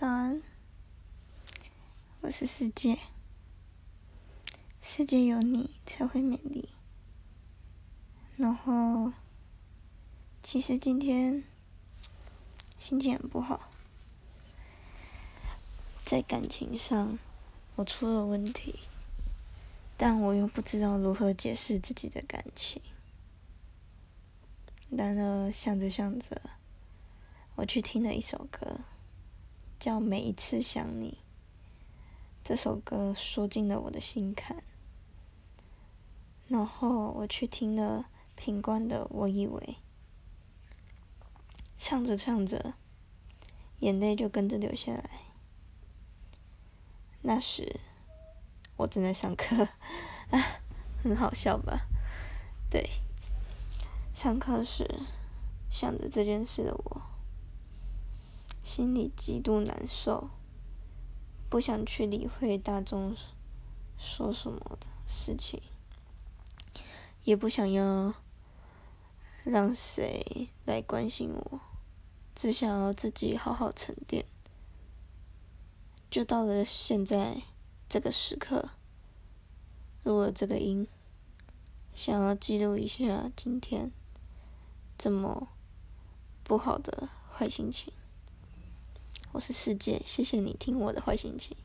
早安，我是世界，世界有你才会美丽。然后，其实今天心情很不好，在感情上我出了问题，但我又不知道如何解释自己的感情。然而想着想着，我去听了一首歌。叫每一次想你，这首歌说进了我的心坎。然后我去听了品冠的《我以为》，唱着唱着，眼泪就跟着流下来。那时我正在上课，啊，很好笑吧？对，上课时想着这件事的我。心里极度难受，不想去理会大众说什么的事情，也不想要让谁来关心我，只想要自己好好沉淀。就到了现在这个时刻，录了这个音，想要记录一下今天这么不好的坏心情。我是世界，谢谢你听我的坏心情。